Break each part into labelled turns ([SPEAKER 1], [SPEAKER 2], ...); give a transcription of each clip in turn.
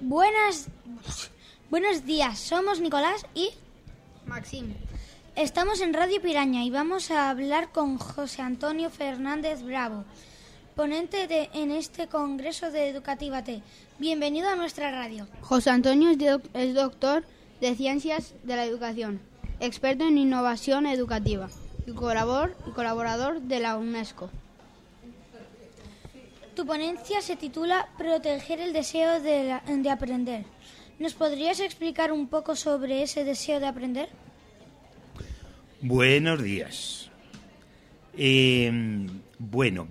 [SPEAKER 1] Buenas, buenos días, somos Nicolás y
[SPEAKER 2] Maxim.
[SPEAKER 1] estamos en Radio Piraña y vamos a hablar con José Antonio Fernández Bravo, ponente de, en este Congreso de Educativa T. Bienvenido a nuestra radio.
[SPEAKER 2] José Antonio es, doc- es doctor de Ciencias de la Educación, experto en innovación educativa y colaborador de la UNESCO.
[SPEAKER 1] Tu ponencia se titula Proteger el deseo de, la- de aprender. ¿Nos podrías explicar un poco sobre ese deseo de aprender?
[SPEAKER 3] Buenos días. Eh, bueno,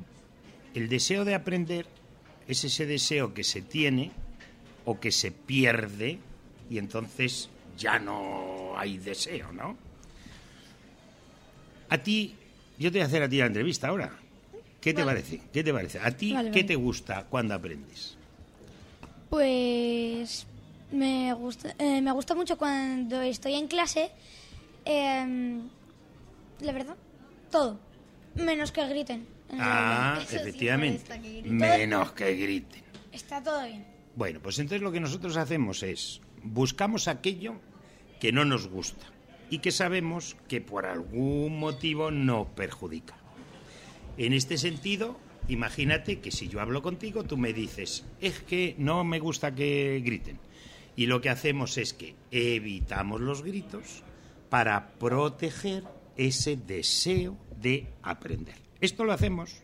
[SPEAKER 3] el deseo de aprender es ese deseo que se tiene o que se pierde y entonces ya no hay deseo, ¿no? A ti, yo te voy a hacer a ti la entrevista ahora. ¿Qué te parece? ¿Qué te parece? ¿A ti
[SPEAKER 1] Vale,
[SPEAKER 3] qué
[SPEAKER 1] vale.
[SPEAKER 3] te gusta cuando aprendes?
[SPEAKER 1] Pues me gusta, eh, me gusta mucho cuando estoy en clase. eh, la verdad, todo. Menos que griten.
[SPEAKER 3] Ah,
[SPEAKER 1] sí me
[SPEAKER 3] efectivamente.
[SPEAKER 1] que.
[SPEAKER 3] Menos que griten.
[SPEAKER 1] Está todo bien.
[SPEAKER 3] Bueno, pues entonces lo que nosotros hacemos es buscamos aquello que no nos gusta y que sabemos que por algún motivo nos perjudica. En este sentido, imagínate que si yo hablo contigo, tú me dices, es que no me gusta que griten. Y lo que hacemos es que evitamos los gritos para proteger ese deseo de aprender. Esto lo hacemos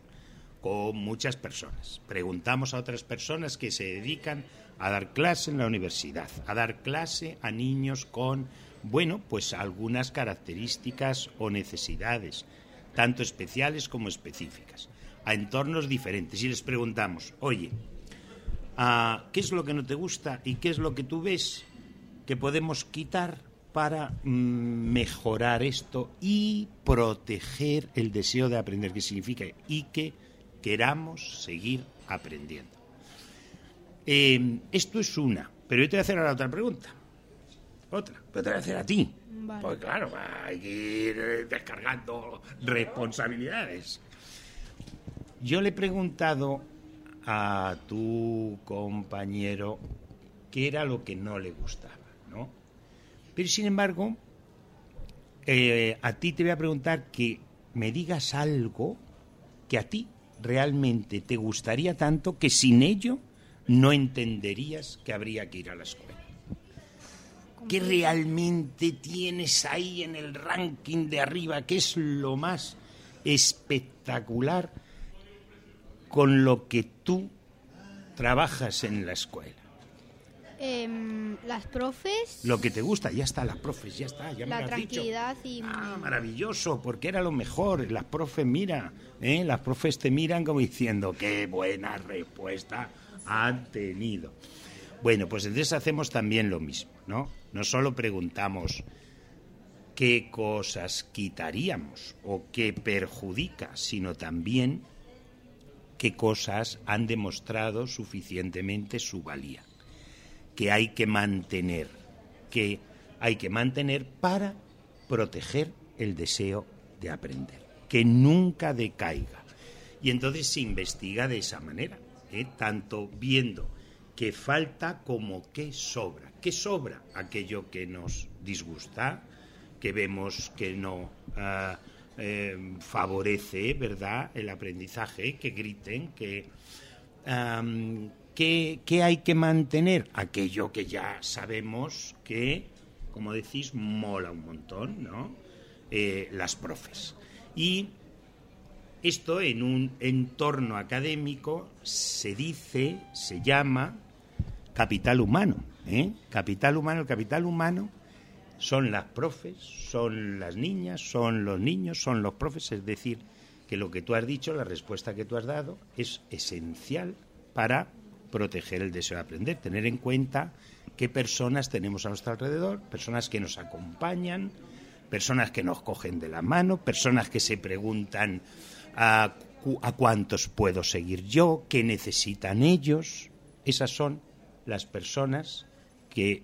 [SPEAKER 3] con muchas personas. Preguntamos a otras personas que se dedican a dar clase en la universidad, a dar clase a niños con, bueno, pues algunas características o necesidades, tanto especiales como específicas, a entornos diferentes. Y les preguntamos, oye, ah, ¿qué es lo que no te gusta y qué es lo que tú ves que podemos quitar para mm, mejorar esto y proteger el deseo de aprender, que significa y que queramos seguir aprendiendo. Eh, esto es una, pero yo te voy a hacer ahora otra pregunta. Otra, pero te voy a hacer a ti.
[SPEAKER 2] Vale.
[SPEAKER 3] Pues claro, hay que ir eh, descargando responsabilidades. Yo le he preguntado a tu compañero qué era lo que no le gustaba, ¿no? Pero sin embargo, eh, a ti te voy a preguntar que me digas algo que a ti realmente te gustaría tanto que sin ello no entenderías que habría que ir a la escuela. ¿Qué realmente tienes ahí en el ranking de arriba? ¿Qué es lo más espectacular con lo que tú trabajas en la escuela?
[SPEAKER 2] Em, las profes,
[SPEAKER 3] Lo que te gusta, ya está, las profes, ya está, ya me
[SPEAKER 2] la
[SPEAKER 3] lo has dicho.
[SPEAKER 2] tranquilidad y...
[SPEAKER 3] Ah, maravilloso, porque era lo mejor. Las profes, mira, ¿eh? las profes te miran como diciendo, qué buena respuesta han tenido. Bueno, pues entonces hacemos también lo mismo, ¿no? No solo preguntamos qué cosas quitaríamos o qué perjudica, sino también qué cosas han demostrado suficientemente su valía, que hay que mantener, que hay que mantener para proteger el deseo de aprender, que nunca decaiga. Y entonces se investiga de esa manera, ¿eh? tanto viendo qué falta como qué sobra. ¿Qué sobra? Aquello que nos disgusta, que vemos que no ah, eh, favorece, ¿verdad?, el aprendizaje, que griten, que... ¿qué, qué hay que mantener? Aquello que ya sabemos que, como decís, mola un montón, ¿no? Eh, las profes. Y esto en un entorno académico se dice, se llama capital humano. ¿eh? Capital humano, el capital humano son las profes, son las niñas, son los niños, son los profes, es decir, que lo que tú has dicho, la respuesta que tú has dado, es esencial para proteger el deseo de aprender, tener en cuenta qué personas tenemos a nuestro alrededor, personas que nos acompañan, personas que nos cogen de la mano, personas que se preguntan a, a cuántos puedo seguir yo, qué necesitan ellos. Esas son las personas que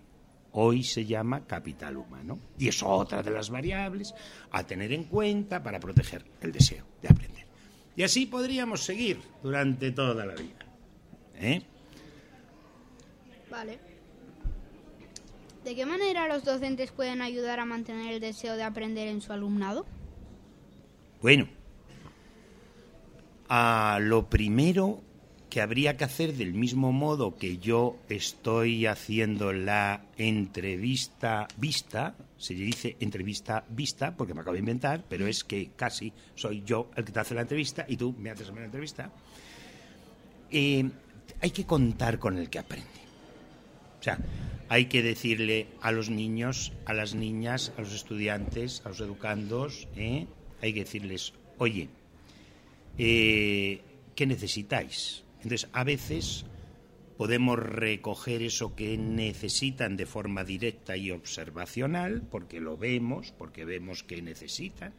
[SPEAKER 3] hoy se llama capital humano. Y es otra de las variables a tener en cuenta para proteger el deseo de aprender. Y así podríamos seguir durante toda la vida. ¿eh?
[SPEAKER 2] Vale. ¿De qué manera los docentes pueden ayudar a mantener el deseo de aprender en su alumnado?
[SPEAKER 3] Bueno, a lo primero que habría que hacer del mismo modo que yo estoy haciendo la entrevista vista, se dice entrevista vista porque me acabo de inventar, pero es que casi soy yo el que te hace la entrevista y tú me haces la entrevista. Eh, hay que contar con el que aprende. O sea, hay que decirle a los niños, a las niñas, a los estudiantes, a los educandos, ¿eh? hay que decirles, oye, eh, ¿qué necesitáis? Entonces, a veces podemos recoger eso que necesitan de forma directa y observacional, porque lo vemos, porque vemos que necesitan,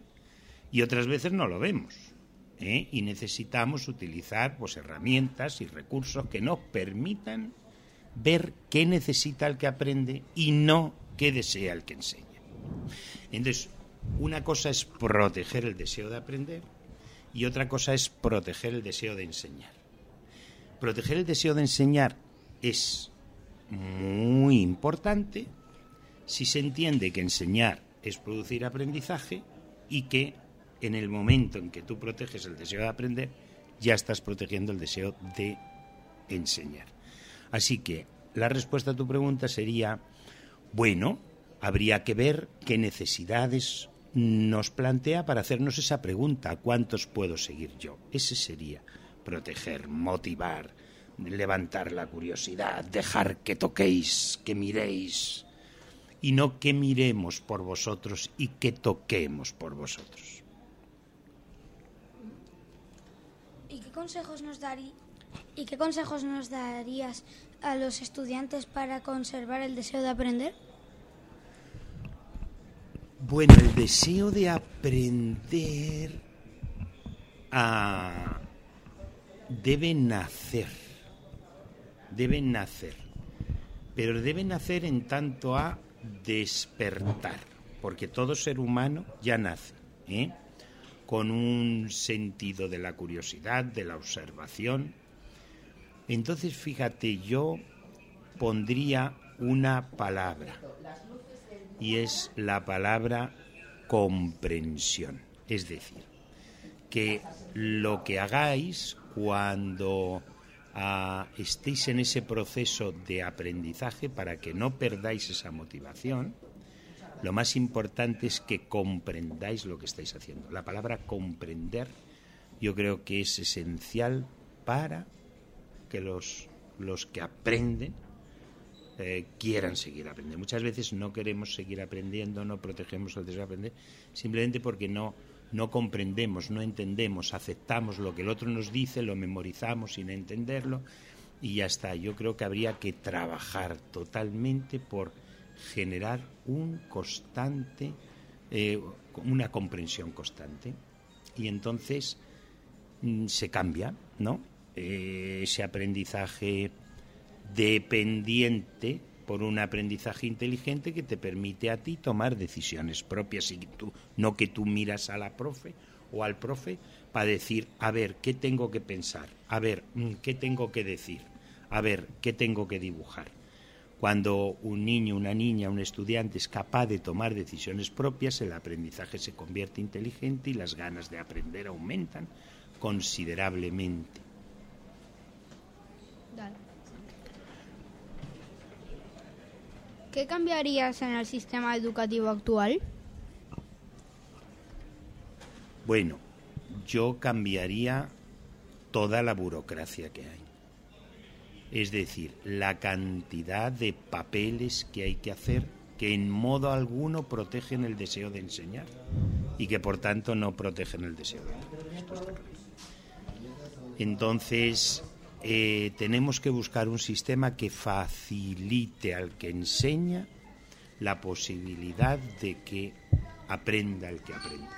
[SPEAKER 3] y otras veces no lo vemos. ¿eh? Y necesitamos utilizar pues, herramientas y recursos que nos permitan ver qué necesita el que aprende y no qué desea el que enseña. Entonces, una cosa es proteger el deseo de aprender y otra cosa es proteger el deseo de enseñar. Proteger el deseo de enseñar es muy importante si se entiende que enseñar es producir aprendizaje y que en el momento en que tú proteges el deseo de aprender, ya estás protegiendo el deseo de enseñar. Así que la respuesta a tu pregunta sería, bueno, habría que ver qué necesidades nos plantea para hacernos esa pregunta, ¿cuántos puedo seguir yo? Ese sería proteger, motivar, levantar la curiosidad, dejar que toquéis, que miréis, y no que miremos por vosotros y que toquemos por vosotros.
[SPEAKER 1] ¿Y qué consejos nos darías? ¿Y qué consejos nos darías a los estudiantes para conservar el deseo de aprender?
[SPEAKER 3] Bueno, el deseo de aprender ah, debe nacer, debe nacer, pero debe nacer en tanto a despertar, porque todo ser humano ya nace, ¿eh? con un sentido de la curiosidad, de la observación, entonces, fíjate, yo pondría una palabra y es la palabra comprensión. Es decir, que lo que hagáis cuando ah, estéis en ese proceso de aprendizaje, para que no perdáis esa motivación, lo más importante es que comprendáis lo que estáis haciendo. La palabra comprender yo creo que es esencial para que los, los que aprenden eh, quieran seguir aprendiendo. Muchas veces no queremos seguir aprendiendo, no protegemos el deseo de aprender, simplemente porque no, no comprendemos, no entendemos, aceptamos lo que el otro nos dice, lo memorizamos sin entenderlo y ya está. Yo creo que habría que trabajar totalmente por generar un constante, eh, una comprensión constante. Y entonces mm, se cambia, ¿no? Eh, ese aprendizaje dependiente por un aprendizaje inteligente que te permite a ti tomar decisiones propias y no que tú miras a la profe o al profe para decir, a ver, ¿qué tengo que pensar? A ver, mm, ¿qué tengo que decir? A ver, ¿qué tengo que dibujar? Cuando un niño, una niña, un estudiante es capaz de tomar decisiones propias, el aprendizaje se convierte inteligente y las ganas de aprender aumentan considerablemente.
[SPEAKER 2] ¿Qué cambiarías en el sistema educativo actual?
[SPEAKER 3] Bueno, yo cambiaría toda la burocracia que hay. Es decir, la cantidad de papeles que hay que hacer que en modo alguno protegen el deseo de enseñar y que por tanto no protegen el deseo de aprender. Entonces, eh, tenemos que buscar un sistema que facilite al que enseña la posibilidad de que aprenda el que aprende.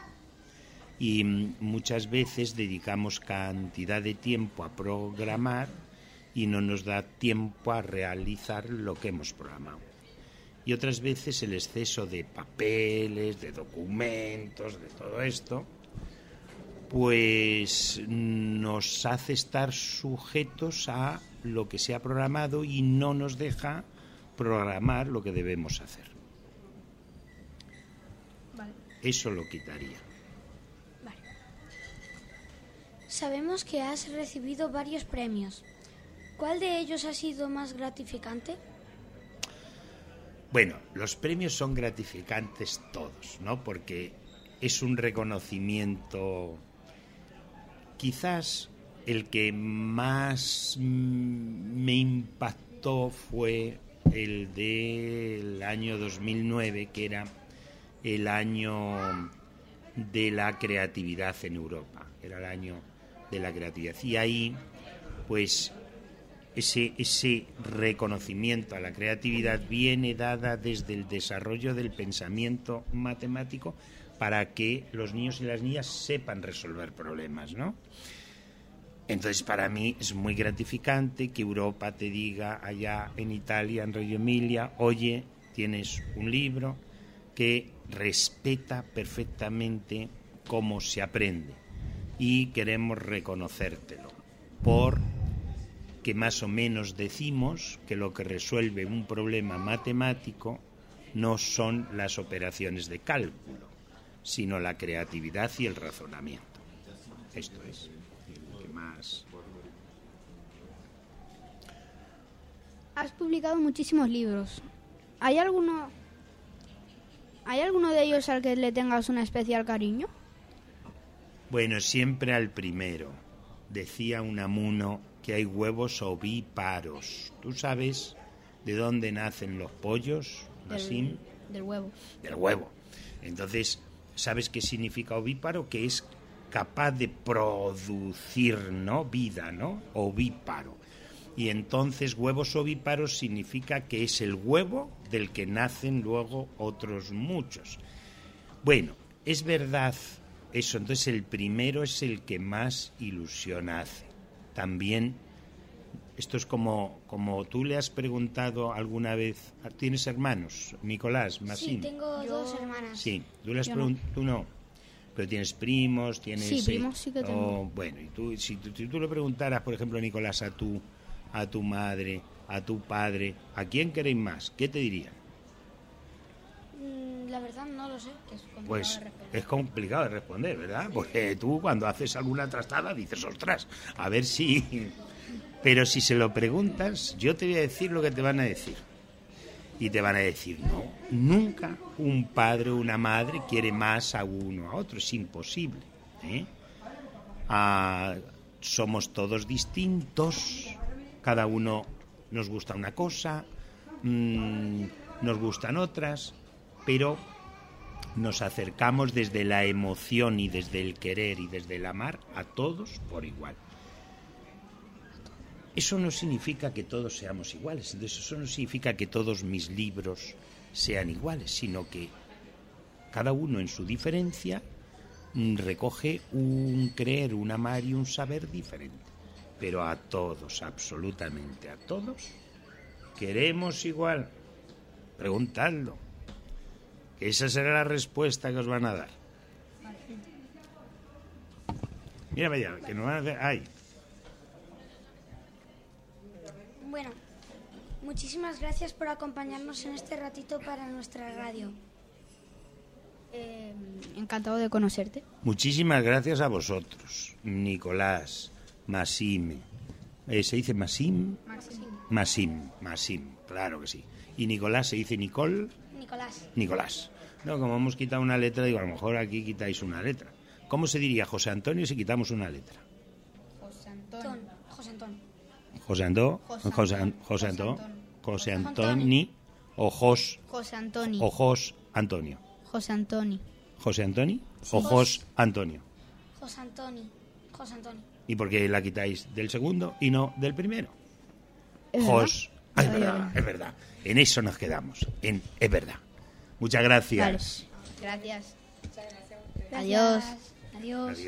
[SPEAKER 3] Y mm, muchas veces dedicamos cantidad de tiempo a programar y no nos da tiempo a realizar lo que hemos programado. Y otras veces el exceso de papeles, de documentos, de todo esto, pues nos hace estar sujetos a lo que se ha programado y no nos deja programar lo que debemos hacer. Eso lo quitaría.
[SPEAKER 1] Sabemos que has recibido varios premios. ¿Cuál de ellos ha sido más gratificante?
[SPEAKER 3] Bueno, los premios son gratificantes todos, ¿no? Porque es un reconocimiento. Quizás el que más me impactó fue el del año 2009, que era el año de la creatividad en Europa. Era el año de la creatividad. Y ahí, pues, ese, ese reconocimiento a la creatividad viene dada desde el desarrollo del pensamiento matemático para que los niños y las niñas sepan resolver problemas, ¿no? Entonces, para mí es muy gratificante que Europa te diga allá en Italia, en Reggio Emilia, oye, tienes un libro que respeta perfectamente cómo se aprende y queremos reconocértelo por que más o menos decimos que lo que resuelve un problema matemático no son las operaciones de cálculo, sino la creatividad y el razonamiento. Esto es lo que más.
[SPEAKER 2] Has publicado muchísimos libros. ¿Hay alguno, ¿Hay alguno de ellos al que le tengas un especial cariño?
[SPEAKER 3] Bueno, siempre al primero. Decía un amuno que hay huevos ovíparos. ¿Tú sabes de dónde nacen los pollos,
[SPEAKER 2] Del, del huevo.
[SPEAKER 3] Del huevo. Entonces, ¿sabes qué significa ovíparo? Que es capaz de producir, ¿no? Vida, ¿no? Ovíparo. Y entonces huevos ovíparos significa que es el huevo del que nacen luego otros muchos. Bueno, es verdad eso, entonces el primero es el que más ilusión hace. También, esto es como, como tú le has preguntado alguna vez, ¿tienes hermanos? Nicolás, Masín.
[SPEAKER 1] Sí, tengo dos hermanas.
[SPEAKER 3] Sí, tú le has preguntado, tú no. Pero tienes primos, tienes...
[SPEAKER 2] Sí, primos sí que tengo.
[SPEAKER 3] oh, bueno, y tú, si, tú, si tú le preguntaras, por ejemplo, Nicolás, a tu, a tu madre, a tu padre, ¿a quién queréis más? ¿Qué te dirían?
[SPEAKER 1] Mm, La verdad no lo sé. que es complicado
[SPEAKER 3] Pues
[SPEAKER 1] de responder.
[SPEAKER 3] es complicado de responder, ¿verdad? Porque tú cuando haces alguna trastada dices, ostras, a ver si... Pero si se lo preguntas, yo te voy a decir lo que te van a decir. Y te van a decir, no, nunca un padre o una madre quiere más a uno a otro, es imposible. ¿eh? Ah, somos todos distintos, cada uno nos gusta una cosa, mm, nos gustan otras, pero nos acercamos desde la emoción y desde el querer y desde el amar a todos por igual. Eso no significa que todos seamos iguales, entonces eso no significa que todos mis libros sean iguales, sino que cada uno en su diferencia mm, recoge un creer, un amar y un saber diferente. Pero a todos, absolutamente a todos, queremos igual. Preguntadlo. Que esa será la respuesta que os van a dar. Mira, vaya, que nos van a hacer. ¡Ay!
[SPEAKER 1] Bueno, muchísimas gracias por acompañarnos en este ratito para nuestra radio.
[SPEAKER 2] Eh, encantado de conocerte.
[SPEAKER 3] Muchísimas gracias a vosotros, Nicolás, Masime. Eh, ¿Se dice Masim? Masim, Masim, claro que sí. Y Nicolás se dice Nicol,
[SPEAKER 1] Nicolás.
[SPEAKER 3] Nicolás. No, como hemos quitado una letra, digo, a lo mejor aquí quitáis una letra. ¿Cómo se diría José Antonio si quitamos una letra?
[SPEAKER 2] José
[SPEAKER 1] Ton, José Antonio.
[SPEAKER 3] José Antonio, José
[SPEAKER 2] Antonio.
[SPEAKER 3] José Antonio,
[SPEAKER 2] José
[SPEAKER 3] José Antoni o Jos,
[SPEAKER 2] José Antonio.
[SPEAKER 3] o Jos Antonio.
[SPEAKER 2] José Antonio.
[SPEAKER 3] José Antonio o Jos Antonio.
[SPEAKER 1] José Antonio. José Antonio.
[SPEAKER 3] ¿Y por qué la quitáis del segundo y no del primero?
[SPEAKER 2] ¿Es
[SPEAKER 3] Jos. Ah, es
[SPEAKER 2] Vale,
[SPEAKER 3] verdad,
[SPEAKER 2] vale.
[SPEAKER 3] es verdad. En eso nos quedamos. En es verdad. Muchas gracias.
[SPEAKER 2] Gracias.
[SPEAKER 1] Gracias.
[SPEAKER 2] Adiós.
[SPEAKER 1] Adiós.
[SPEAKER 3] Adiós.